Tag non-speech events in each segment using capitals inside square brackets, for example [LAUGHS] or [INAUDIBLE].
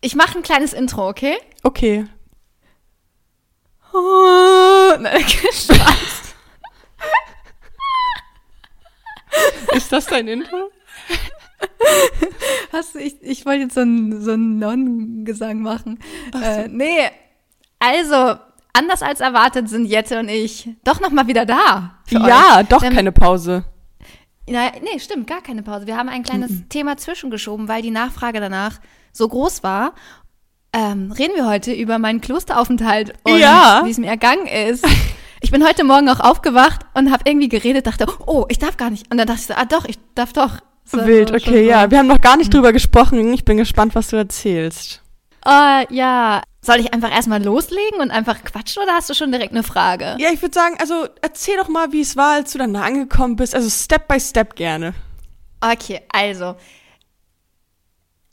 Ich mache ein kleines Intro, okay? Okay. Oh, [LAUGHS] nein, Spaß. Ist das dein Intro? [LAUGHS] Hast du, ich, ich wollte jetzt so einen so einen Nonnengesang machen. so. Äh, nee, also, anders als erwartet sind Jette und ich doch noch mal wieder da. Ja, euch. doch Denn- keine Pause. Na, nee, stimmt, gar keine Pause. Wir haben ein kleines Thema zwischengeschoben, weil die Nachfrage danach so groß war. Ähm, reden wir heute über meinen Klosteraufenthalt und Ja. wie es mir ergangen ist. [LAUGHS] Ich bin heute Morgen auch aufgewacht und habe irgendwie geredet, dachte, oh, ich darf gar nicht. Und dann dachte ich so, ah doch, ich darf doch. So, Wild, so, okay, ja. Wir haben noch gar nicht drüber gesprochen. Ich bin gespannt, was du erzählst. Äh, ja. Soll ich einfach erstmal loslegen und einfach quatschen oder hast du schon direkt eine Frage? Ja, ich würde sagen, also erzähl doch mal, wie es war, als du dann da angekommen bist. Also Step by Step gerne. Okay, also.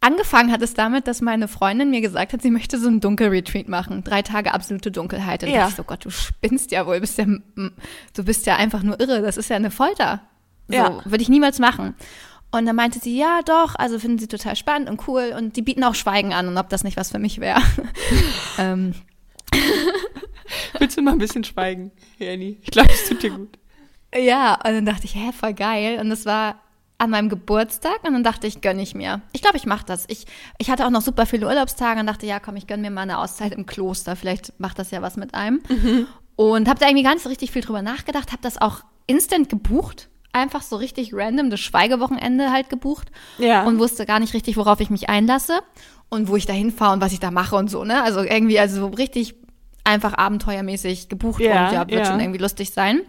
Angefangen hat es damit, dass meine Freundin mir gesagt hat, sie möchte so einen Dunkelretreat machen. Drei Tage absolute Dunkelheit. Und Ja. dachte ich so, Gott, du spinnst ja wohl. Bist ja, du bist ja einfach nur irre. Das ist ja eine Folter. So, Ja. würde ich niemals machen. Und dann meinte sie, ja, doch, also finden sie total spannend und cool. Und die bieten auch Schweigen an und ob das nicht was für mich wäre. [LAUGHS] ähm, Willst du mal ein bisschen schweigen, Jenny? Ich glaube, es tut dir gut. Ja, und dann dachte ich, hä, voll geil. Und das war an meinem Geburtstag und dann dachte ich, gönn ich mir. Ich glaube, ich mache das. Ich, ich hatte auch noch super viele Urlaubstage und dachte, ja, komm, ich gönn mir mal eine Auszeit im Kloster. Vielleicht macht das ja was mit einem. Und habe da irgendwie so richtig viel drüber nachgedacht, habe das auch instant gebucht. Einfach so richtig random, das Schweigewochenende halt gebucht. Ja. Und wusste gar nicht richtig, worauf ich mich einlasse und wo ich da hinfahre und was ich da mache und so, ne? Also irgendwie, also so richtig einfach abenteuermäßig gebucht Ja, und ja, wird ja. schon irgendwie lustig sein.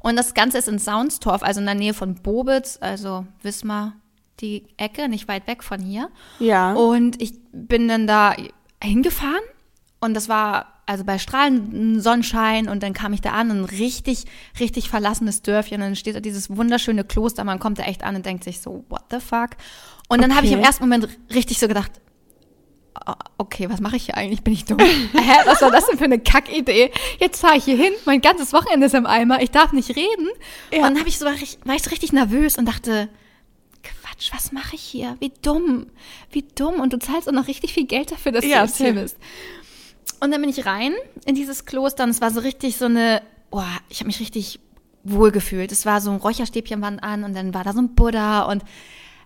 Und das Ganze ist in Saunstorf, also in der Nähe von Bobitz, also Wismar, die Ecke, nicht weit weg von hier. Ja. Und ich bin dann da hingefahren und das war also bei strahlendem Sonnenschein und dann kam ich da an, ein richtig, richtig verlassenes Dörfchen. Und dann steht da dieses wunderschöne Kloster, man kommt da echt an und denkt sich so, what the fuck? Und dann habe ich im Okay. ersten Moment richtig so gedacht, okay, was mache ich hier eigentlich? Bin ich dumm? [LAUGHS] Hä, was war das denn für eine Kackidee? Jetzt fahre ich hier hin, mein ganzes Wochenende ist im Eimer, ich darf nicht reden. Ja. Und dann habe ich so, war ich, war ich so richtig nervös und dachte, Quatsch, was mache ich hier? Wie dumm, wie dumm. Und du zahlst auch noch richtig viel Geld dafür, dass Ja, du jetzt hier bist. Und dann bin ich rein in dieses Kloster und es war so richtig so eine, boah, ich habe mich richtig wohl gefühlt. Es war so ein Räucherstäbchen waren an und dann war da so ein Buddha und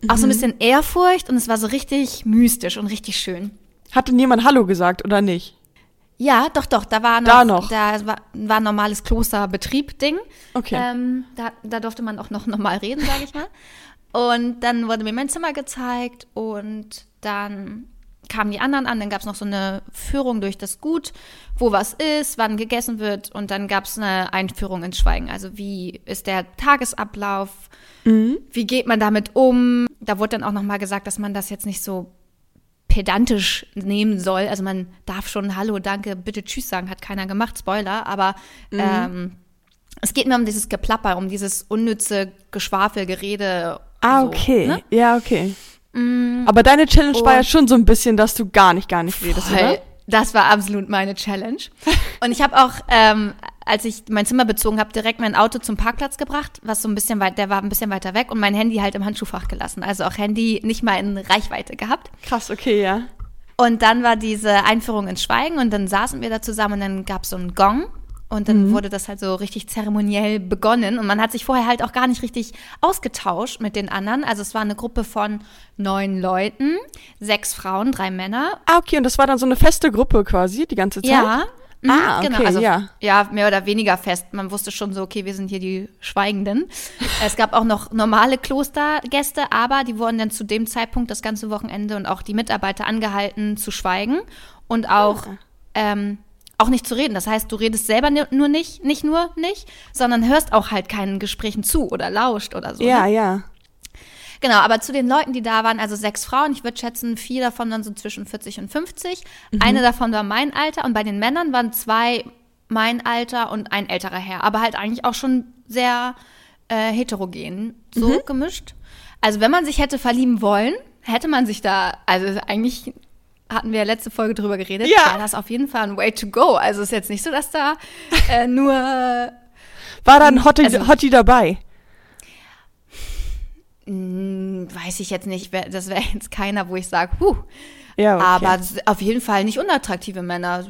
auch Mhm. so ein bisschen Ehrfurcht und es war so richtig mystisch und richtig schön. Hatte niemand Hallo gesagt oder nicht? Ja, doch, doch, da war noch, Da noch. da war, war ein normales Klosterbetrieb-Ding. Okay. Ähm, da, da durfte man auch noch normal reden, sage ich mal. Und dann wurde mir mein Zimmer gezeigt und dann kamen die anderen an, dann gab es noch so eine Führung durch das Gut, wo was ist, wann gegessen wird und dann gab es eine Einführung ins Schweigen. Also wie ist der Tagesablauf, wie geht man damit um? Da wurde dann auch nochmal gesagt, dass man das jetzt nicht so pedantisch nehmen soll. Also man darf schon Hallo, danke, bitte Tschüss sagen, hat keiner gemacht, Spoiler, aber ähm, es geht mir um dieses Geplapper, um dieses unnütze Geschwafel, Gerede. Ah, so, okay. ne? Ja, okay. Aber deine Challenge war Oh. ja schon so ein bisschen, dass du gar nicht, gar nicht redest, Voll. oder? Das war absolut meine Challenge. Und ich habe auch, ähm, als ich mein Zimmer bezogen habe, direkt mein Auto zum Parkplatz gebracht, was so ein bisschen weit, der war ein bisschen weiter weg und mein Handy halt im Handschuhfach gelassen. Also auch Handy nicht mal in Reichweite gehabt. Krass, okay, ja. Und dann war diese Einführung ins Schweigen und dann saßen wir da zusammen und dann gab es so einen Gong und dann wurde das halt so richtig zeremoniell begonnen und man hat sich vorher halt auch gar nicht richtig ausgetauscht mit den anderen. Also es war eine Gruppe von neun Leuten, sechs Frauen, drei Männer. Ah, okay, und das war dann so eine feste Gruppe quasi, die ganze Zeit? Ja. mhm, Ah, okay, also, ja. ja, mehr oder weniger fest. Man wusste schon so, okay, wir sind hier die Schweigenden. [LAUGHS] es gab auch noch normale Klostergäste, aber die wurden dann zu dem Zeitpunkt das ganze Wochenende und auch die Mitarbeiter angehalten zu schweigen und auch, Ah. ähm, auch nicht zu reden. Das heißt, du redest selber nur nicht, nicht nur nicht, sondern hörst auch halt keinen Gesprächen zu oder lauscht oder so. Ja, ne? ja. Genau, aber zu den Leuten, die da waren, also sechs Frauen, ich würde schätzen, vier davon waren so zwischen 40 und 50. Eine davon war mein Alter und bei den Männern waren zwei mein Alter und ein älterer Herr, aber halt eigentlich auch schon sehr äh, heterogen, so gemischt. Also wenn man sich hätte verlieben wollen, hätte man sich da, also eigentlich hatten wir ja letzte Folge drüber geredet, Ja. war das auf jeden Fall ein Way to go. Also ist jetzt nicht so, dass da äh, [LAUGHS] nur War da ein Hottie, Also- Hottie dabei? Hm, weiß ich jetzt nicht, das wäre jetzt keiner, wo ich sage, huh. Ja, okay. Aber auf jeden Fall nicht unattraktive Männer.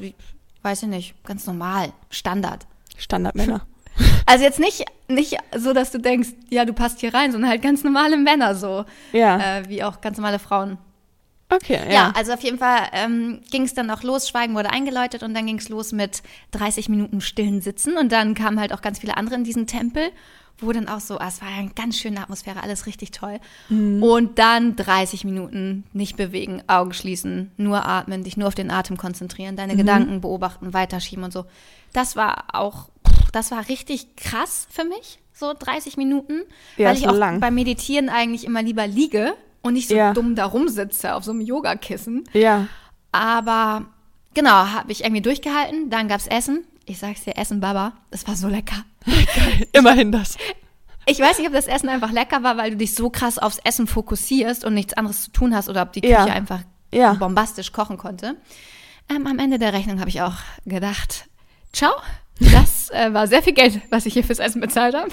Weiß ich nicht, ganz normal, Standard. Standardmänner. [LAUGHS] Also jetzt nicht, nicht so, dass du denkst, ja, du passt hier rein, sondern halt ganz normale Männer so. Ja. Äh, wie auch ganz normale Frauen. Okay, Ja, ja. also auf jeden Fall ähm, ging es dann auch los, Schweigen wurde eingeläutet und dann ging es los mit 30 Minuten stillen Sitzen und dann kamen halt auch ganz viele andere in diesen Tempel, wo dann auch so, ah, es war ja eine ganz schöne Atmosphäre, alles richtig toll. Und dann 30 Minuten nicht bewegen, Augen schließen, nur atmen, dich nur auf den Atem konzentrieren, deine Gedanken beobachten, weiterschieben und so. Das war auch, das war richtig krass für mich, so 30 Minuten, Ja, weil ich auch lang. beim Meditieren eigentlich immer lieber liege und nicht so Ja. dumm da rumsitze auf so einem Yogakissen. Ja. Aber genau, habe ich irgendwie durchgehalten. Dann gab's Essen. Ich sag's dir, Essen Baba. Das war so lecker. [LAUGHS] Immerhin das. Ich weiß nicht, ob das Essen einfach lecker war, weil du dich so krass aufs Essen fokussierst und nichts anderes zu tun hast oder ob die Küche Ja. einfach Ja. bombastisch kochen konnte. Ähm, am Ende der Rechnung habe ich auch gedacht, ciao. Das äh, war sehr viel Geld, was ich hier fürs Essen bezahlt habe.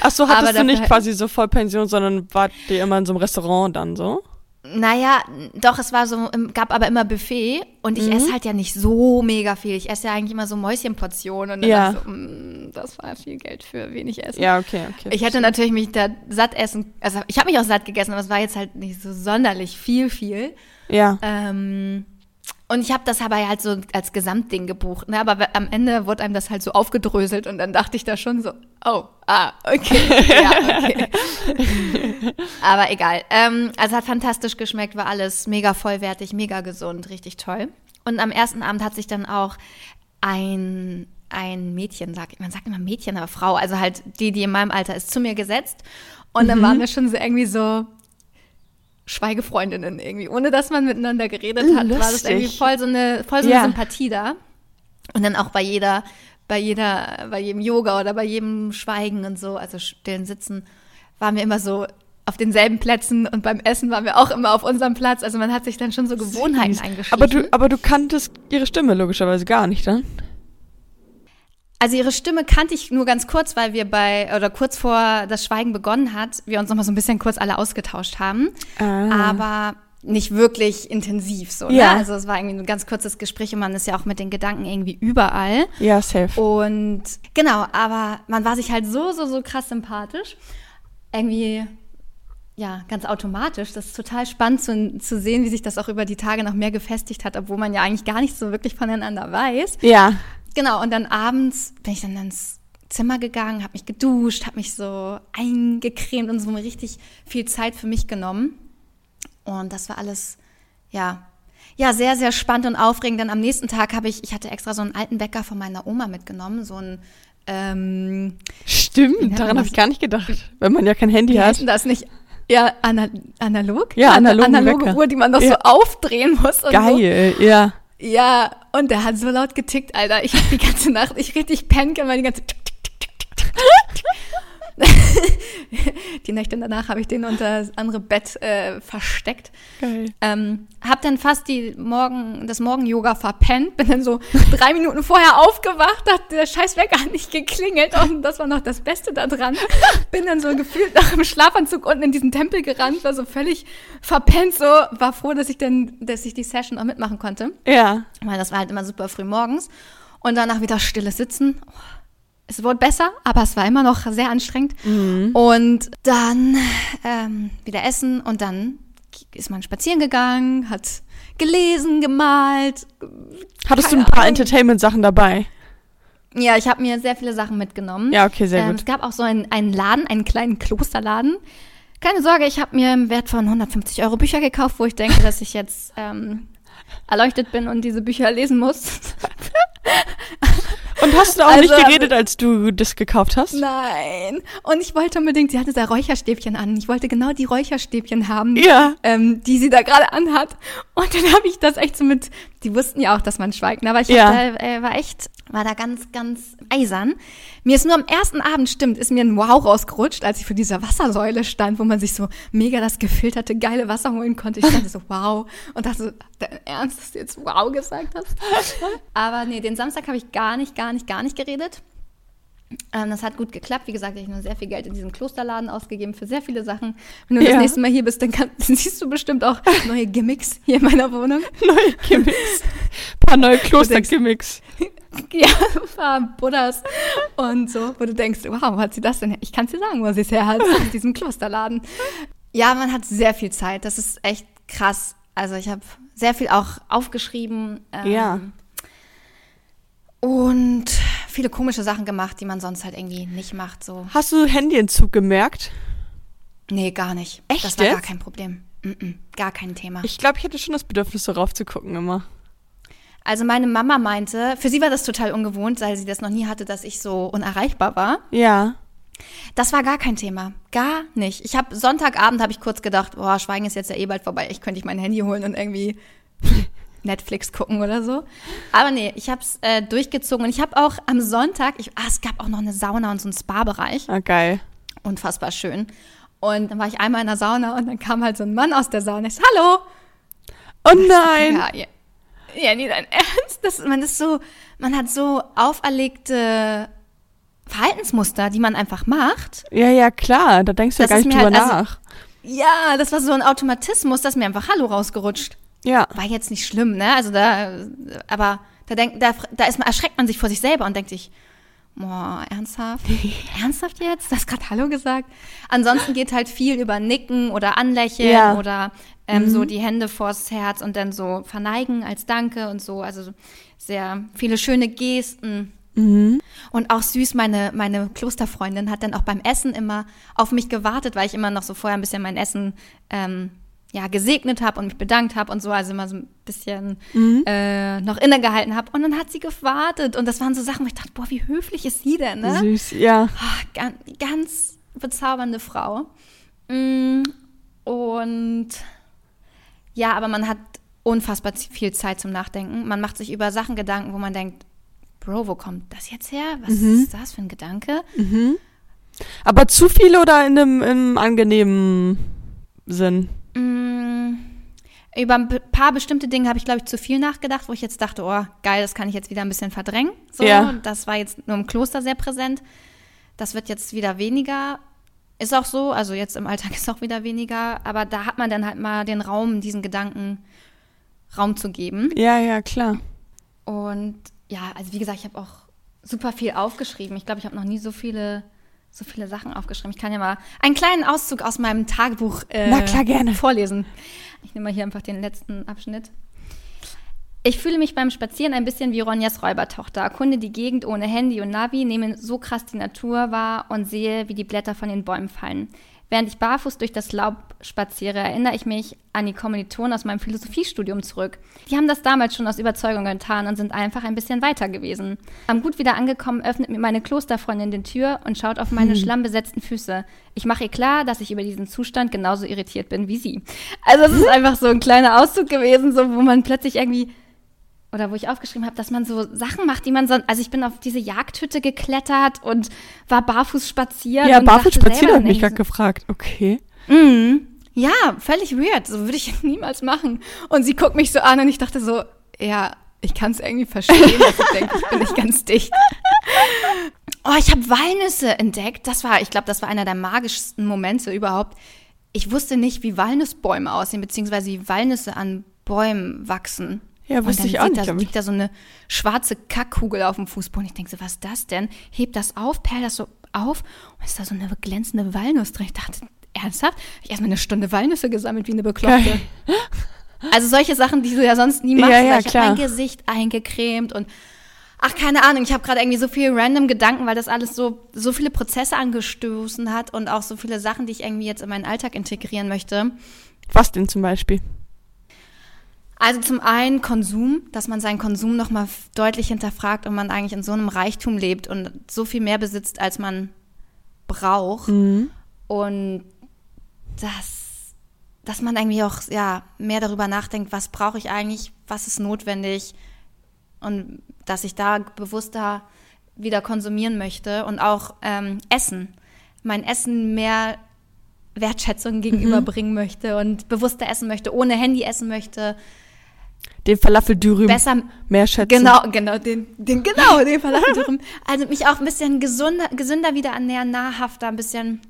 Ach so, Aber hattest du dafür nicht quasi so Vollpension, sondern wart ihr immer in so einem Restaurant dann so? Naja, doch, es war so, gab aber immer Buffet und ich esse halt ja nicht so mega viel. Ich esse ja eigentlich immer so Mäuschenportionen und dann Ja. so, mm, das war viel Geld für wenig Essen. Ja, okay, okay. Ich hätte natürlich mich da satt essen, also ich habe mich auch satt gegessen, aber es war jetzt halt nicht so sonderlich viel, viel. Ja. Ähm, und ich habe das aber halt so als Gesamtding gebucht, ne? aber am Ende wurde einem das halt so aufgedröselt und dann dachte ich da schon so, oh, ah, okay, [LAUGHS] ja, okay. [LAUGHS] aber egal. Ähm, also hat fantastisch geschmeckt, war alles mega vollwertig, mega gesund, richtig toll. Und am ersten Abend hat sich dann auch ein ein Mädchen, sag, man sagt immer Mädchen, aber Frau, also halt die, die in meinem Alter ist, zu mir gesetzt. Und dann waren wir schon so irgendwie so, Schweigefreundinnen irgendwie. Ohne dass man miteinander geredet hat, war das Lustig. irgendwie voll so eine, voll so Ja. eine Sympathie da. Und dann auch bei jeder, bei jeder, bei jedem Yoga oder bei jedem Schweigen und so, also stillen Sitzen, waren wir immer so auf denselben Plätzen und beim Essen waren wir auch immer auf unserem Platz. Also man hat sich dann schon so Gewohnheiten Süß. eingeschlichen. Aber du, aber du kanntest ihre Stimme logischerweise gar nicht, dann? Also ihre Stimme kannte ich nur ganz kurz, weil wir bei, oder kurz vor das Schweigen begonnen hat, wir uns nochmal so ein bisschen kurz alle ausgetauscht haben. Ah. Aber nicht wirklich intensiv so. Ja. Ne? Also es war irgendwie ein ganz kurzes Gespräch und man ist ja auch mit den Gedanken irgendwie überall. Ja, safe. Und genau, aber man war sich halt so, so, so krass sympathisch. Irgendwie, ja, ganz automatisch. Das ist total spannend zu, zu sehen, wie sich das auch über die Tage noch mehr gefestigt hat, obwohl man ja eigentlich gar nicht so wirklich voneinander weiß. Ja. Genau, und dann abends bin ich dann ins Zimmer gegangen, habe mich geduscht, habe mich so eingecremt und so mir richtig viel Zeit für mich genommen. Und das war alles, ja, ja, sehr, sehr spannend und aufregend. Dann am nächsten Tag habe ich, ich hatte extra so einen alten Wecker von meiner Oma mitgenommen, so ein, ähm, Stimmt, daran habe ich gar nicht gedacht. Wenn man ja kein Handy hat. das nicht? Ja, ana analog? Ja, Ana- analogen analoge Wecker. Uhr, die man noch so Ja. aufdrehen muss. Und So. Geil, ja. Ja, und der hat so laut getickt, Alter. Ich hab die ganze Nacht, ich richtig können, weil die ganze [LAUGHS] Die Nächte danach habe ich den unter das andere Bett äh, versteckt. Geil. Ähm, hab dann fast die Morgen, das Morgen-Yoga verpennt, bin dann so [LAUGHS] drei Minuten vorher aufgewacht, hat der scheiß Wecker hat nicht geklingelt und das war noch das Beste da dran. Bin dann so gefühlt nach dem Schlafanzug unten in diesen Tempel gerannt, war so völlig verpennt, so, war froh, dass ich dann, dass ich die Session auch mitmachen konnte Ja. weil das war halt immer super früh morgens. Und danach wieder stilles Sitzen. Oh, Es wurde besser, aber es war immer noch sehr anstrengend. Und dann ähm, wieder essen und dann ist man spazieren gegangen, hat gelesen, gemalt. Hattest du ein paar. Entertainment-Sachen dabei? Ja, ich habe mir sehr viele Sachen mitgenommen. Ja, okay, sehr ähm, gut. Es gab auch so einen, einen Laden, einen kleinen Klosterladen. Keine Sorge, ich habe mir im Wert von 150 Euro Bücher gekauft, wo ich denke, dass ich jetzt ähm, erleuchtet bin und diese Bücher lesen muss. [LAUGHS] [LAUGHS] Und hast du auch Also, nicht geredet, als du das gekauft hast? Nein. Und ich wollte unbedingt, sie hatte da Räucherstäbchen an. Ich wollte genau die Räucherstäbchen haben, Ja. ähm, die sie da gerade anhat. Und dann habe ich das echt so mit, die wussten ja auch, dass man schweigt, ne? aber ich Ja. da, äh, war echt, war da ganz, ganz eisern. Mir ist nur am ersten Abend, stimmt, ist mir ein Wow rausgerutscht, als ich vor dieser Wassersäule stand, wo man sich so mega das gefilterte, geile Wasser holen konnte. Ich stand so, wow. Und dachte so, dein Ernst, dass du jetzt wow gesagt hast? [LAUGHS] aber nee, den Samstag habe ich gar nicht, gar nicht, gar nicht geredet. Ähm, das hat gut geklappt. Wie gesagt, ich habe nur sehr viel Geld in diesem Klosterladen ausgegeben für sehr viele Sachen. Wenn du Ja. das nächste Mal hier bist, dann, kann, [LAUGHS] dann siehst du bestimmt auch [LAUGHS] neue Gimmicks hier in meiner Wohnung. Neue Gimmicks. [LAUGHS] paar neue Kloster-Gimmicks. Ja, ein paar Buddhas und so, wo du denkst, wow, wo hat sie das denn her? Ich kann es dir sagen, wo sie es her hat, in diesem Klosterladen. Ja, man hat sehr viel Zeit. Das ist echt krass. Also ich habe sehr viel auch aufgeschrieben. ähm, Ja. Und viele komische Sachen gemacht, die man sonst halt irgendwie nicht macht. So. Hast du Handyentzug gemerkt? Nee, gar nicht. Echt Das war gar jetzt? kein Problem. Mm-mm, gar kein Thema. Ich glaube, ich hätte schon das Bedürfnis, so raufzugucken immer. Also meine Mama meinte, für sie war das total ungewohnt, weil sie das noch nie hatte, dass ich so unerreichbar war. Ja. Das war gar kein Thema. Gar nicht. Ich habe Sonntagabend habe ich kurz gedacht, boah, Schweigen ist jetzt ja eh bald vorbei. Ich könnte ich mein Handy holen und irgendwie [LAUGHS] Netflix gucken oder so. Aber nee, ich habe es äh, durchgezogen und ich habe auch am Sonntag, ich, ah, es gab auch noch eine Sauna und so einen Spa-Bereich. Ah, geil. Unfassbar schön. Und dann war ich einmal in der Sauna und dann kam halt so ein Mann aus der Sauna. Ich so, hallo. Oh nein. Ja, ja. Ja, nee, dein [LAUGHS] Ernst? Das, man ist so, man hat so auferlegte Verhaltensmuster, die man einfach macht. Ja, ja, klar. Da denkst du ja gar nicht drüber halt- also- nach. Ja, das war so ein Automatismus, das ist mir einfach Hallo rausgerutscht. Ja. War jetzt nicht schlimm, ne? Also da, aber da denkt, da, da ist man, erschreckt man sich vor sich selber und denkt sich, boah, ernsthaft? [LAUGHS] ernsthaft jetzt? Du hast gerade Hallo gesagt? Ansonsten geht halt viel über Nicken oder Anlächeln Ja. oder ähm, so die Hände vors Herz und dann so verneigen als Danke und so. Also so sehr viele schöne Gesten. Und auch süß, meine, meine Klosterfreundin hat dann auch beim Essen immer auf mich gewartet, weil ich immer noch so vorher ein bisschen mein Essen ähm, ja, gesegnet habe und mich bedankt habe und so, also immer so ein bisschen äh, noch innegehalten habe. Und dann hat sie gewartet und das waren so Sachen, wo ich dachte, boah, wie höflich ist sie denn, ne? Süß, ja. Ah, ganz, ganz bezaubernde Frau. Mm, Und ja, aber man hat unfassbar viel Zeit zum Nachdenken. Man macht sich über Sachen Gedanken, wo man denkt, Bro, wo kommt das jetzt her? Was ist das für ein Gedanke? Aber zu viel oder in einem im angenehmen Sinn? Mm, Über ein paar bestimmte Dinge habe ich, glaube ich, zu viel nachgedacht, wo ich jetzt dachte, oh, geil, das kann ich jetzt wieder ein bisschen verdrängen. So, Ja. Das war jetzt nur im Kloster sehr präsent. Das wird jetzt wieder weniger. Ist auch so, also jetzt im Alltag [LAUGHS] ist auch wieder weniger, aber da hat man dann halt mal den Raum, diesen Gedanken Raum zu geben. Ja, ja, klar. Und ja, also wie gesagt, ich habe auch super viel aufgeschrieben. Ich glaube, ich habe noch nie so viele, so viele Sachen aufgeschrieben. Ich kann ja mal einen kleinen Auszug aus meinem Tagebuch äh, Na klar, gerne. vorlesen. Ich nehme mal hier einfach den letzten Abschnitt. Ich fühle mich beim Spazieren ein bisschen wie Ronjas Räubertochter. Erkunde die Gegend ohne Handy und Navi, nehme so krass die Natur wahr und sehe, wie die Blätter von den Bäumen fallen. Während ich barfuß durch das Laub spaziere, erinnere ich mich an die Kommilitonen aus meinem Philosophiestudium zurück. Die haben das damals schon aus Überzeugung getan und sind einfach ein bisschen weiter gewesen. Am gut wieder angekommen, öffnet mir meine Klosterfreundin die Tür und schaut auf meine schlammbesetzten Füße. Ich mache ihr klar, dass ich über diesen Zustand genauso irritiert bin wie sie. Also es ist [LAUGHS] einfach so ein kleiner Auszug gewesen, so wo man plötzlich irgendwie oder wo ich aufgeschrieben habe, dass man so Sachen macht, die man sonst, also ich bin auf diese Jagdhütte geklettert und war barfuß spazieren. Ja, barfuß spazieren hat mich gerade gefragt. Okay. Mhm. Ja, völlig weird. So würde ich [LAUGHS] niemals machen. Und sie guckt mich so an und ich dachte so, ja, ich kann es irgendwie verstehen, dass ich denke, ich bin nicht ganz [LAUGHS] dicht. Oh, ich habe Walnüsse entdeckt. Das war, ich glaube, das war einer der magischsten Momente überhaupt. Ich wusste nicht, wie Walnussbäume aussehen, beziehungsweise wie Walnüsse an Bäumen wachsen. Ja, dann ich auch nicht, Da, liegt da so eine schwarze Kackkugel auf dem Fußboden. Ich denke so, was ist das denn? Hebt das auf, perlt das so auf und ist da so eine glänzende Walnuss drin. Ich dachte, ernsthaft? Ich erstmal eine Stunde Walnüsse gesammelt wie eine Bekloppte. Geil. Also solche Sachen, die du ja sonst nie machst. Ja, ja, ich habe mein Gesicht eingecremt und ach, keine Ahnung, ich habe gerade irgendwie so viel random Gedanken, weil das alles so, so viele Prozesse angestoßen hat und auch so viele Sachen, die ich irgendwie jetzt in meinen Alltag integrieren möchte. Was denn zum Beispiel? Also zum einen Konsum, dass man seinen Konsum nochmal deutlich hinterfragt und man eigentlich in so einem Reichtum lebt und so viel mehr besitzt, als man braucht. Und dass, dass man irgendwie auch ja, mehr darüber nachdenkt, was brauche ich eigentlich, was ist notwendig und dass ich da bewusster wieder konsumieren möchte und auch ähm, Essen. Mein Essen mehr Wertschätzung gegenüberbringen möchte und bewusster essen möchte, ohne Handy essen möchte. Den Falafeldürüm besser mehr schätzen. Genau, genau, den, den, genau, den Falafeldürüm. [LAUGHS] Also mich auch ein bisschen gesünder, gesünder wieder ernähren, nahrhafter, ein bisschen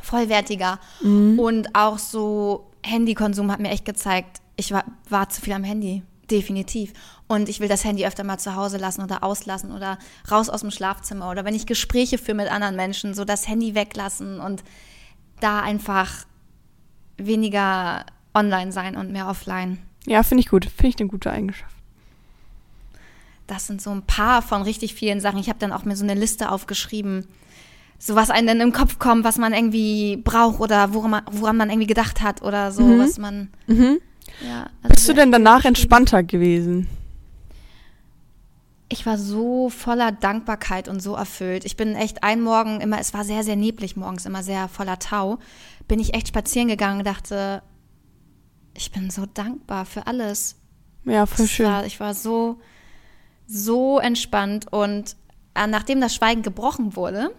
vollwertiger. Mhm. Und auch so Handykonsum hat mir echt gezeigt, ich war, war zu viel am Handy. Definitiv. Und ich will das Handy öfter mal zu Hause lassen oder auslassen oder raus aus dem Schlafzimmer oder wenn ich Gespräche führe mit anderen Menschen, so das Handy weglassen und da einfach weniger online sein und mehr offline. Ja, finde ich gut. Finde ich eine gute Eigenschaft. Das sind so ein paar von richtig vielen Sachen. Ich habe dann auch mir so eine Liste aufgeschrieben, so was einem dann im Kopf kommt, was man irgendwie braucht oder woran man, woran man irgendwie gedacht hat oder so, Mhm. was man. Mhm. Ja, also Bist du denn danach entspannter gewesen? Ich war so voller Dankbarkeit und so erfüllt. Ich bin echt ein Morgen immer, es war sehr, sehr neblig morgens, immer sehr voller Tau, bin ich echt spazieren gegangen und dachte, ich bin so dankbar für alles. Ja, voll Das schön. War, ich war so, so entspannt und äh, nachdem das Schweigen gebrochen wurde,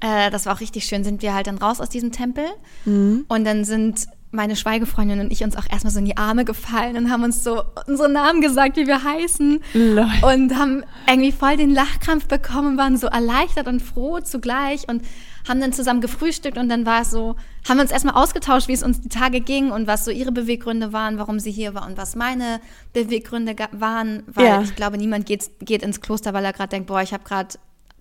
äh, das war auch richtig schön, sind wir halt dann raus aus diesem Tempel Mhm. und dann sind meine Schweigefreundin und ich uns auch erstmal so in die Arme gefallen und haben uns so unsere Namen gesagt, wie wir heißen Lol. und haben irgendwie voll den Lachkrampf bekommen, waren so erleichtert und froh zugleich und haben dann zusammen gefrühstückt und dann war es so, haben wir uns erstmal ausgetauscht, wie es uns die Tage ging und was so ihre Beweggründe waren, warum sie hier war und was meine Beweggründe waren, weil Ja. ich glaube, niemand geht, geht ins Kloster, weil er gerade denkt, boah, ich habe gerade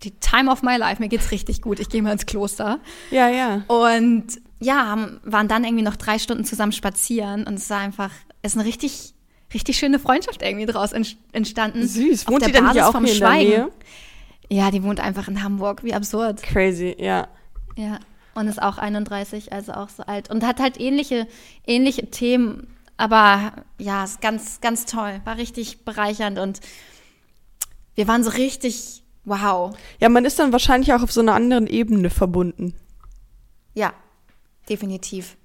die Time of my life, mir geht's richtig gut, ich gehe mal ins Kloster. Ja, ja. Und ja, haben, waren dann irgendwie noch drei Stunden zusammen spazieren und es war einfach, es ist eine richtig, richtig schöne Freundschaft irgendwie draus ent- entstanden. Süß. Wohnt die denn Basis hier auch vom hier in der Schweigen. Nähe? Ja, die wohnt einfach in Hamburg, wie absurd. Crazy, ja. Ja, und ist auch 31, also auch so alt. Und hat halt ähnliche, ähnliche Themen, aber ja, ist ganz, ganz toll. War richtig bereichernd und wir waren so richtig, wow. Ja, man ist dann wahrscheinlich auch auf so einer anderen Ebene verbunden. Ja, definitiv.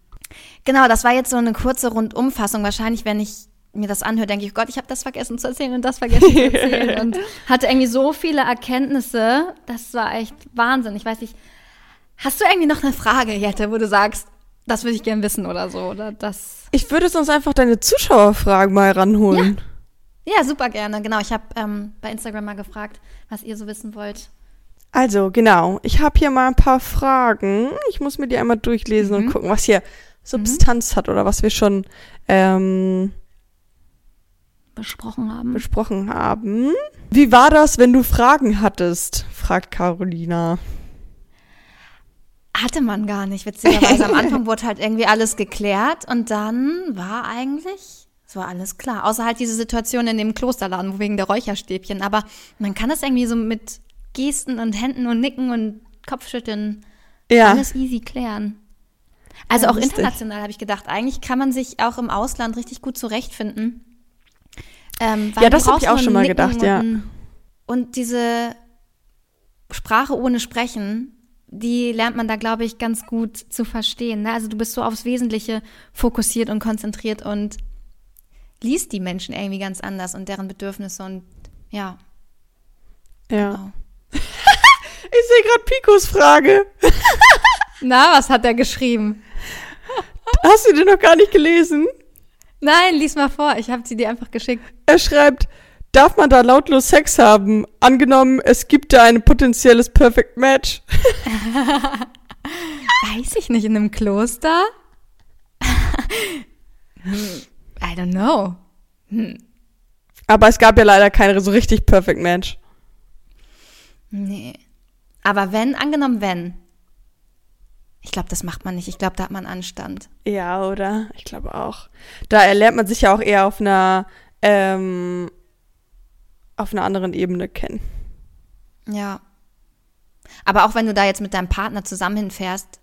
Genau, das war jetzt so eine kurze Rundumfassung. Wahrscheinlich, wenn ich mir das anhöre, denke ich, oh Gott, ich habe das vergessen zu erzählen und das vergessen zu erzählen. [LAUGHS] und hatte irgendwie so viele Erkenntnisse. Das war echt Wahnsinn. Ich weiß nicht, hast du irgendwie noch eine Frage, Jette, wo du sagst, das würde ich gern wissen oder so? Oder das. Ich würde sonst einfach deine Zuschauerfragen mal ranholen. Ja, super gerne. Genau, ich habe ähm, bei Instagram mal gefragt, was ihr so wissen wollt. Also, genau. Ich habe hier mal ein paar Fragen. Ich muss mir die einmal durchlesen Mhm. und gucken, was hier Substanz hat oder was wir schon ähm, Besprochen haben. besprochen haben. Wie war das, wenn du Fragen hattest? fragt Carolina. Hatte man gar nicht, witzigerweise. Am Anfang [LAUGHS] wurde halt irgendwie alles geklärt und dann war eigentlich, es war alles klar. Außer halt diese Situation in dem Klosterladen, wo wegen der Räucherstäbchen. Aber man kann das irgendwie so mit Gesten und Händen und Nicken und Kopfschütteln Ja. alles easy klären. Also Ja, auch lustig. international habe ich gedacht, eigentlich kann man sich auch im Ausland richtig gut zurechtfinden. Ähm, Ja, das hab ich auch schon mal Nicken gedacht, ja. Und, und diese Sprache ohne Sprechen, die lernt man da, glaube ich, ganz gut zu verstehen. Ne? Also du bist so aufs Wesentliche fokussiert und konzentriert und liest die Menschen irgendwie ganz anders und deren Bedürfnisse und ja, ja. genau. Ich sehe gerade Picos Frage. [LAUGHS] Na, was hat er geschrieben? Hast du die noch gar nicht gelesen? Nein, lies mal vor. Ich habe sie dir einfach geschickt. Er schreibt, darf man da lautlos Sex haben? Angenommen, es gibt da ein potenzielles Perfect Match. [LAUGHS] Weiß ich nicht, in einem Kloster? Hm, [LAUGHS] I don't know. Aber es gab ja leider keine so richtig Perfect Match. Nee. Aber wenn, angenommen wenn. Ich glaube, das macht man nicht. Ich glaube, da hat man Anstand. Ja, oder? Ich glaube auch. Da lernt man sich ja auch eher auf einer, ähm, auf einer anderen Ebene kennen. Ja. Aber auch wenn du da jetzt mit deinem Partner zusammen hinfährst,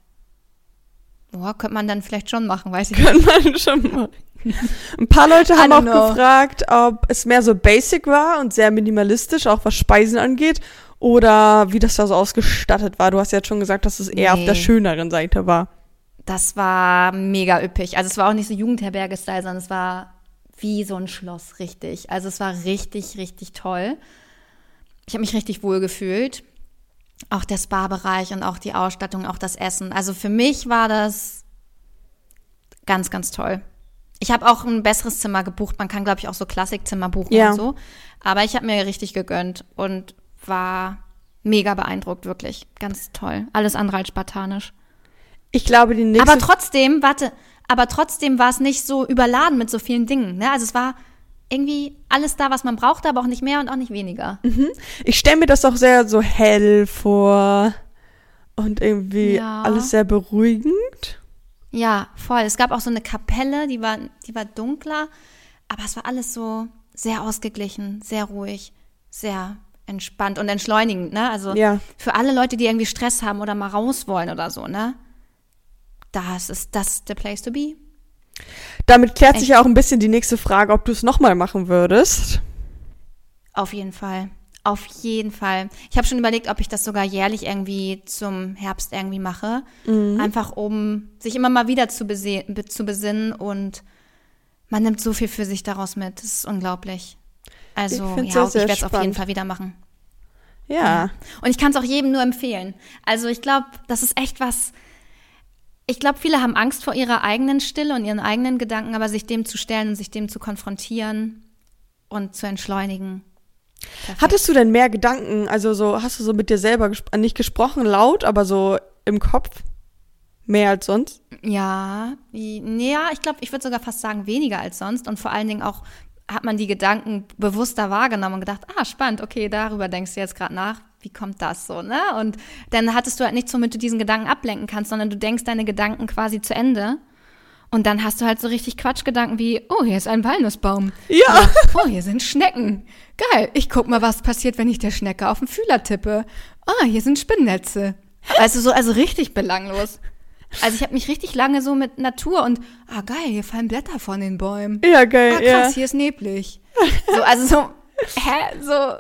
boah, könnte man dann vielleicht schon machen, weiß ich nicht. Kann man schon mal. Ein paar Leute haben auch know. gefragt, ob es mehr so basic war und sehr minimalistisch, auch was Speisen angeht, oder wie das da so ausgestattet war. Du hast ja jetzt schon gesagt, dass es eher auf der Nee. schöneren Seite war. Das war mega üppig. Also es war auch nicht so Jugendherberge-Style, sondern es war wie so ein Schloss, richtig. Also es war richtig, richtig toll. Ich habe mich richtig wohl gefühlt. Auch der Spa-Bereich und auch die Ausstattung, auch das Essen. Also für mich war das ganz, ganz toll. Ich habe auch ein besseres Zimmer gebucht. Man kann, glaube ich, auch so Klassikzimmer buchen Ja. und so. Aber ich habe mir richtig gegönnt und war mega beeindruckt, wirklich. Ganz toll. Alles andere als spartanisch. Ich glaube, die nächste. Aber trotzdem, warte, aber trotzdem war es nicht so überladen mit so vielen Dingen. Ne? Also es war irgendwie alles da, was man brauchte, aber auch nicht mehr und auch nicht weniger. ich stelle mir das auch sehr so hell vor und irgendwie Ja. alles sehr beruhigend. Ja, voll. Es gab auch so eine Kapelle, die war, die war dunkler, aber es war alles so sehr ausgeglichen, sehr ruhig, sehr entspannt und entschleunigend, ne? Also Ja. für alle Leute, die irgendwie Stress haben oder mal raus wollen oder so, ne? Das ist das the place to be. Damit klärt sich Echt? ja auch ein bisschen die nächste Frage, ob du es nochmal machen würdest. Auf jeden Fall. Auf jeden Fall. Ich habe schon überlegt, ob ich das sogar jährlich irgendwie zum Herbst irgendwie mache. Einfach um sich immer mal wieder zu, zu besinnen und man nimmt so viel für sich daraus mit. Das ist unglaublich. Also, Ich ja, sehr, ich sehr werde es auf jeden. Fall wieder machen. Ja. Und ich kann es auch jedem nur empfehlen. Also ich glaube, das ist echt was. Ich glaube, viele haben Angst vor ihrer eigenen Stille und ihren eigenen Gedanken, aber sich dem zu stellen und sich dem zu konfrontieren und zu entschleunigen. Perfekt. Hattest du denn mehr Gedanken? Also so, hast du so mit dir selber gespr nicht gesprochen, laut, aber so im Kopf? Mehr als sonst? Ja, ja, ich glaube, ich würde sogar fast sagen weniger als sonst und vor allen Dingen auch hat man die Gedanken bewusster wahrgenommen und gedacht, ah, spannend, okay, darüber denkst du jetzt gerade nach, wie kommt das so, ne? Und dann hattest du halt nichts, womit du diesen Gedanken ablenken kannst, sondern du denkst deine Gedanken quasi zu Ende und dann hast du halt so richtig Quatschgedanken wie, oh, hier ist ein Walnussbaum. Ja. Oh, hier sind Schnecken. Geil, ich guck mal, was passiert, wenn ich der Schnecke auf den Fühler tippe. Ah, hier sind Spinnnetze. Also so, also richtig belanglos. Also ich habe mich richtig lange so mit Natur und, ah geil, hier fallen Blätter von den Bäumen. Ja, geil. Ah krass, ja. hier ist neblig. So, also so, hä, so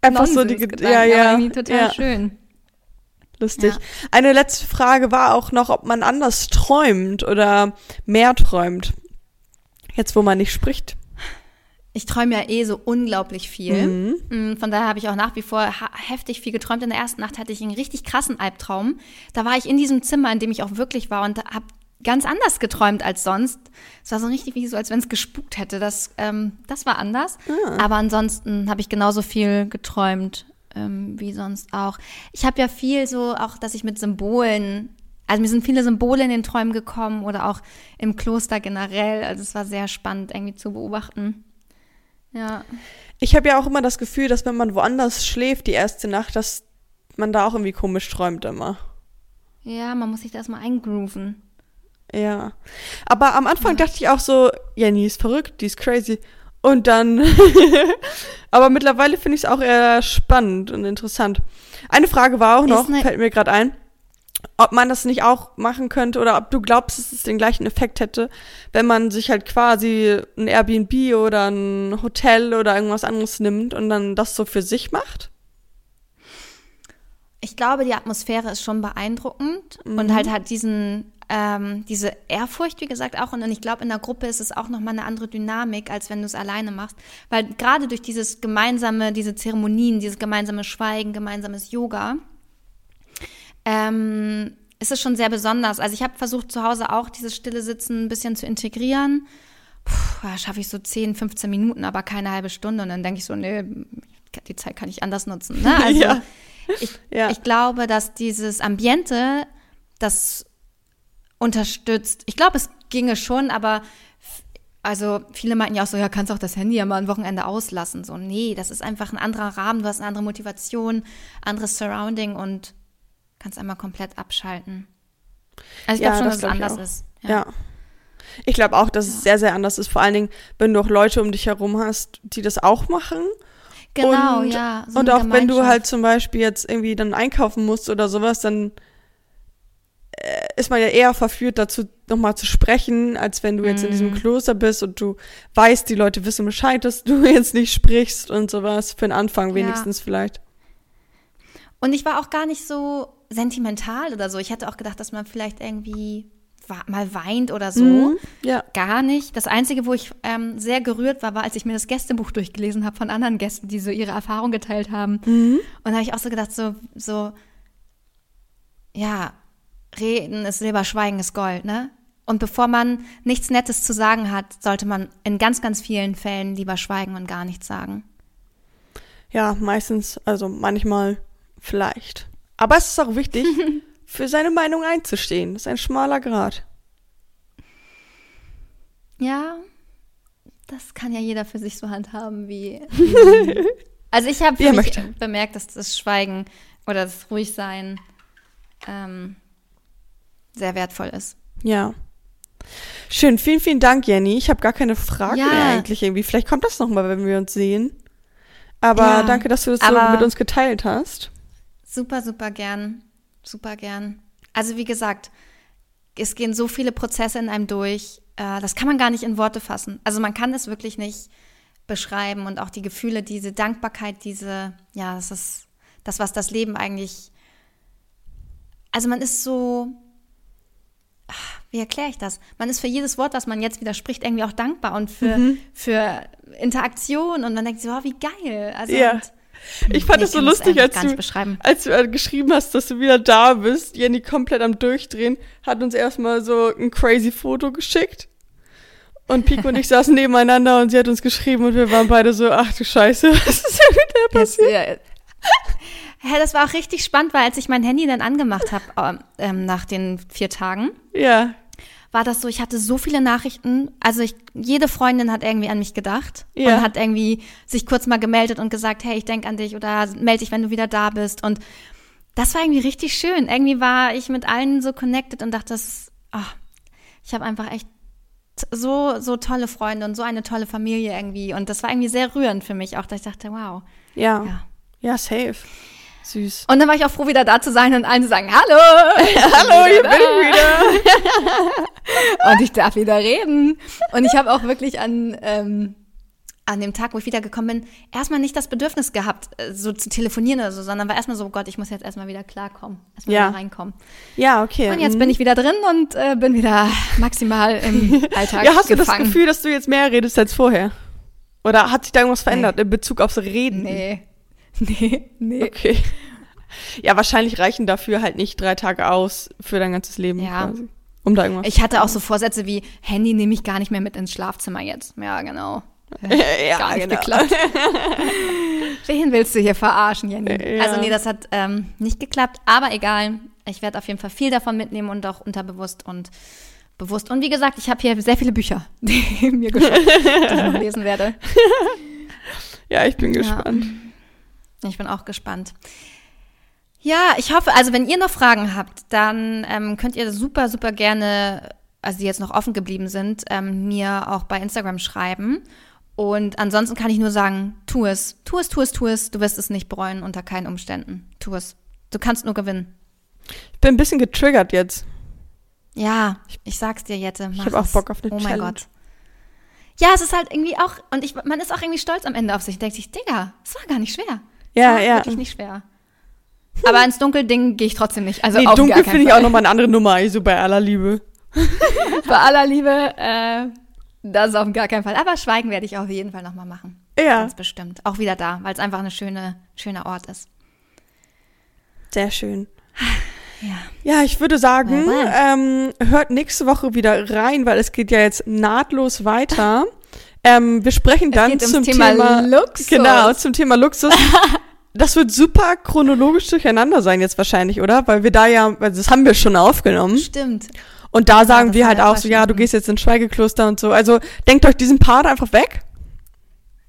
Einfach so die Ged- Nonsensgedanken, Ja, aber ja. irgendwie total ja. schön. Lustig. Ja. Eine letzte Frage war auch noch, ob man anders träumt oder mehr träumt. Jetzt, wo man nicht spricht. Ich träume ja eh so unglaublich viel. Mhm. Mm, Von daher habe ich auch nach wie vor heftig viel geträumt. In der ersten Nacht hatte ich einen richtig krassen Albtraum. Da war ich in diesem Zimmer, in dem ich auch wirklich war und habe ganz anders geträumt als sonst. Es war so richtig wie so, als wenn es gespukt hätte. Das, ähm, das war anders. Aber ansonsten habe ich genauso viel geträumt ähm, wie sonst auch. Ich habe ja viel so auch, dass ich mit Symbolen also mir sind viele Symbole in den Träumen gekommen oder auch im Kloster generell. Also es war sehr spannend irgendwie zu beobachten. Ja. Ich habe ja auch immer das Gefühl, dass wenn man woanders schläft die erste Nacht, dass man da auch irgendwie komisch träumt immer. Ja, man muss sich das mal eingrooven. Ja. Aber am Anfang dachte ich auch so, Jenny ist verrückt, die ist crazy. Und dann, [LAUGHS] aber mittlerweile finde ich es auch eher spannend und interessant. Eine Frage war auch noch, ne- fällt mir gerade ein, ob man das nicht auch machen könnte oder ob du glaubst, dass es den gleichen Effekt hätte, wenn man sich halt quasi ein Airbnb oder ein Hotel oder irgendwas anderes nimmt und dann das so für sich macht. Ich glaube, die Atmosphäre ist schon beeindruckend und halt hat diesen, ähm, diese Ehrfurcht, wie gesagt, auch. Und ich glaube, in der Gruppe ist es auch nochmal eine andere Dynamik, als wenn du es alleine machst. Weil gerade durch dieses gemeinsame, diese Zeremonien, dieses gemeinsame Schweigen, gemeinsames Yoga, ähm, ist es schon sehr besonders. Also ich habe versucht, zu Hause auch dieses stille Sitzen ein bisschen zu integrieren. Puh, schaffe ich so 10, 15 Minuten, aber keine halbe Stunde. Und dann denke ich so, nee, die Zeit kann ich anders nutzen. Ne? [LAUGHS] Also Ja. ich, Ja. ich glaube, dass dieses Ambiente das unterstützt. Ich glaube, es ginge schon, aber also viele meinten ja auch so, ja, kannst auch das Handy ja mal ein Wochenende auslassen. So, nee, das ist einfach ein anderer Rahmen, du hast eine andere Motivation, anderes Surrounding und kannst einmal komplett abschalten. Also ich Ja, glaube schon, das dass es anders ist. Ja. Ich glaube auch, dass es sehr, sehr anders ist. Vor allen Dingen, wenn du auch Leute um dich herum hast, die das auch machen. Genau, und, ja. so und auch wenn du halt zum Beispiel jetzt irgendwie dann einkaufen musst oder sowas, dann äh, ist man ja eher verführt dazu, nochmal zu sprechen, als wenn du jetzt in diesem Mhm. Kloster bist und du weißt, die Leute wissen Bescheid, dass du [LAUGHS] jetzt nicht sprichst und sowas. Für den Anfang Ja. wenigstens vielleicht. Und ich war auch gar nicht so sentimental oder so. Ich hatte auch gedacht, dass man vielleicht irgendwie mal weint oder so. Mhm, Ja. Gar nicht. Das Einzige, wo ich ähm, sehr gerührt war, war, als ich mir das Gästebuch durchgelesen habe von anderen Gästen, die so ihre Erfahrung geteilt haben. Mhm. Und da habe ich auch so gedacht, so, so, ja, reden ist Silber, Schweigen ist Gold, ne? Und bevor man nichts Nettes zu sagen hat, sollte man in ganz, ganz vielen Fällen lieber schweigen und gar nichts sagen. Ja, meistens, also manchmal vielleicht. Aber es ist auch wichtig, [LAUGHS] für seine Meinung einzustehen. Das ist ein schmaler Grad. Ja, das kann ja jeder für sich so handhaben, wie. [LAUGHS] also ich habe bemerkt, dass das Schweigen oder das Ruhigsein ähm, sehr wertvoll ist. Ja. Schön, vielen, vielen Dank, Jenny. Ich habe gar keine Fragen ja. mehr eigentlich irgendwie. Vielleicht kommt das nochmal, wenn wir uns sehen. Aber ja, danke, dass du das so mit uns geteilt hast. Super, super gern. Super gern. Also wie gesagt, es gehen so viele Prozesse in einem durch. Äh, das kann man gar nicht in Worte fassen. Also man kann es wirklich nicht beschreiben und auch die Gefühle, diese Dankbarkeit, diese, ja, das ist das, was das Leben eigentlich. Also man ist so, wie erkläre ich das? Man ist für jedes Wort, das man jetzt widerspricht, irgendwie auch dankbar und für, mhm. für Interaktion und man denkt so, oh, wie geil. Also ja. Ich fand es so lustig, als du, als du äh, geschrieben hast, dass du wieder da bist. Jenny komplett am Durchdrehen, hat uns erstmal so ein crazy Foto geschickt. Und Pico und ich [LAUGHS] saßen nebeneinander und sie hat uns geschrieben und wir waren beide so, ach du Scheiße, [LAUGHS] was ist denn mit der passiert? Ja, ja, das war auch richtig spannend, weil als ich mein Handy dann angemacht habe ähm, nach den vier Tagen, ja. War das so, ich hatte so viele Nachrichten. Also ich, jede Freundin hat irgendwie an mich gedacht ja. und hat irgendwie sich kurz mal gemeldet und gesagt, hey, ich denke an dich oder melde dich, wenn du wieder da bist. Und das war irgendwie richtig schön. Irgendwie war ich mit allen so connected und dachte, das, oh, ich habe einfach echt so, so tolle Freunde und so eine tolle Familie irgendwie. Und das war irgendwie sehr rührend für mich auch, dass ich dachte, wow. Ja. Ja, ja safe. Süß. Und dann war ich auch froh, wieder da zu sein und allen zu sagen, hallo. [LAUGHS] hallo, ich [LAUGHS] bin wieder. [LAUGHS] und ich darf wieder reden. Und ich habe auch wirklich an, ähm, an dem Tag, wo ich wiedergekommen bin, erstmal nicht das Bedürfnis gehabt, äh, so zu telefonieren oder so, sondern war erstmal so, oh Gott, ich muss jetzt erstmal wieder klarkommen, erstmal ja. wieder reinkommen. Ja, okay. Und jetzt mhm. bin ich wieder drin und äh, bin wieder maximal im [LAUGHS] Alltag Ja, hast gefangen. du das Gefühl, dass du jetzt mehr redest als vorher? Oder hat sich da irgendwas verändert nee. in Bezug aufs Reden? Nee. [LAUGHS] Nee, nee. Okay. Ja, wahrscheinlich reichen dafür halt nicht drei Tage aus für dein ganzes Leben ja. quasi. Um da irgendwas ich hatte auch so Vorsätze wie, Handy nehme ich gar nicht mehr mit ins Schlafzimmer jetzt. Ja, genau. [LAUGHS] ja, gar nicht genau. geklappt. [LAUGHS] Wen willst du hier verarschen, Jenny? Ja. Also nee, das hat ähm, nicht geklappt, aber egal. Ich werde auf jeden Fall viel davon mitnehmen und auch unterbewusst und bewusst. Und wie gesagt, ich habe hier sehr viele Bücher, [LAUGHS] die mir geschafft, die ich noch lesen werde. Ja, ich bin gespannt. Ja. Ich bin auch gespannt. Ja, ich hoffe, also wenn ihr noch Fragen habt, dann ähm, könnt ihr super, super gerne, also die jetzt noch offen geblieben sind, ähm, mir auch bei Instagram schreiben. Und ansonsten kann ich nur sagen, tu es, tu es, tu es, tu es. Du wirst es nicht bereuen unter keinen Umständen. Tu es. Du kannst nur gewinnen. Ich bin ein bisschen getriggert jetzt. Ja, ich sag's dir, Jette. Ich habe auch Bock auf eine oh Challenge. Oh mein Gott. Ja, es ist halt irgendwie auch, und ich, man ist auch irgendwie stolz am Ende auf sich. Denkt sich, Digga, es war gar nicht schwer. Ja, war ja. Wirklich nicht schwer. Aber ins Dunkelding gehe ich trotzdem nicht. Also nee, dunkel finde ich auch nochmal eine andere Nummer, also bei aller Liebe. [LAUGHS] bei aller Liebe, äh, das ist auf gar keinen Fall. Aber Schweigen werde ich auf jeden Fall nochmal machen. Ja. Ganz bestimmt. Auch wieder da, weil es einfach ein schöne, schöner Ort ist. Sehr schön. Ja. Ja, ich würde sagen, ähm, hört nächste Woche wieder rein, weil es geht ja jetzt nahtlos weiter. [LAUGHS] ähm, wir sprechen dann zum Thema, Thema Luxus. Genau, zum Thema Luxus. [LAUGHS] das wird super chronologisch durcheinander sein jetzt wahrscheinlich, oder? Weil wir da ja, also das haben wir schon aufgenommen. Stimmt. Und da sagen ja, wir halt auch so, ja, du gehst jetzt ins Schweigekloster und so. Also denkt euch diesen Part einfach weg.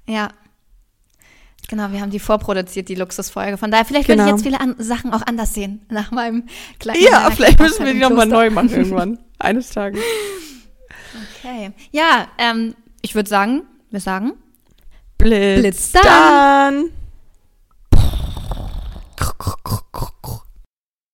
Ja. Genau, wir haben die vorproduziert, die Luxusfolge. Von daher, vielleicht genau. werde ich jetzt viele Sachen auch anders sehen nach meinem kleinen. Ja, vielleicht müssen wir die nochmal neu machen irgendwann. [LAUGHS] Eines Tages. Okay. Ja, ähm, ich würde sagen, wir sagen Blitz, Blitz dann. dann. コココココ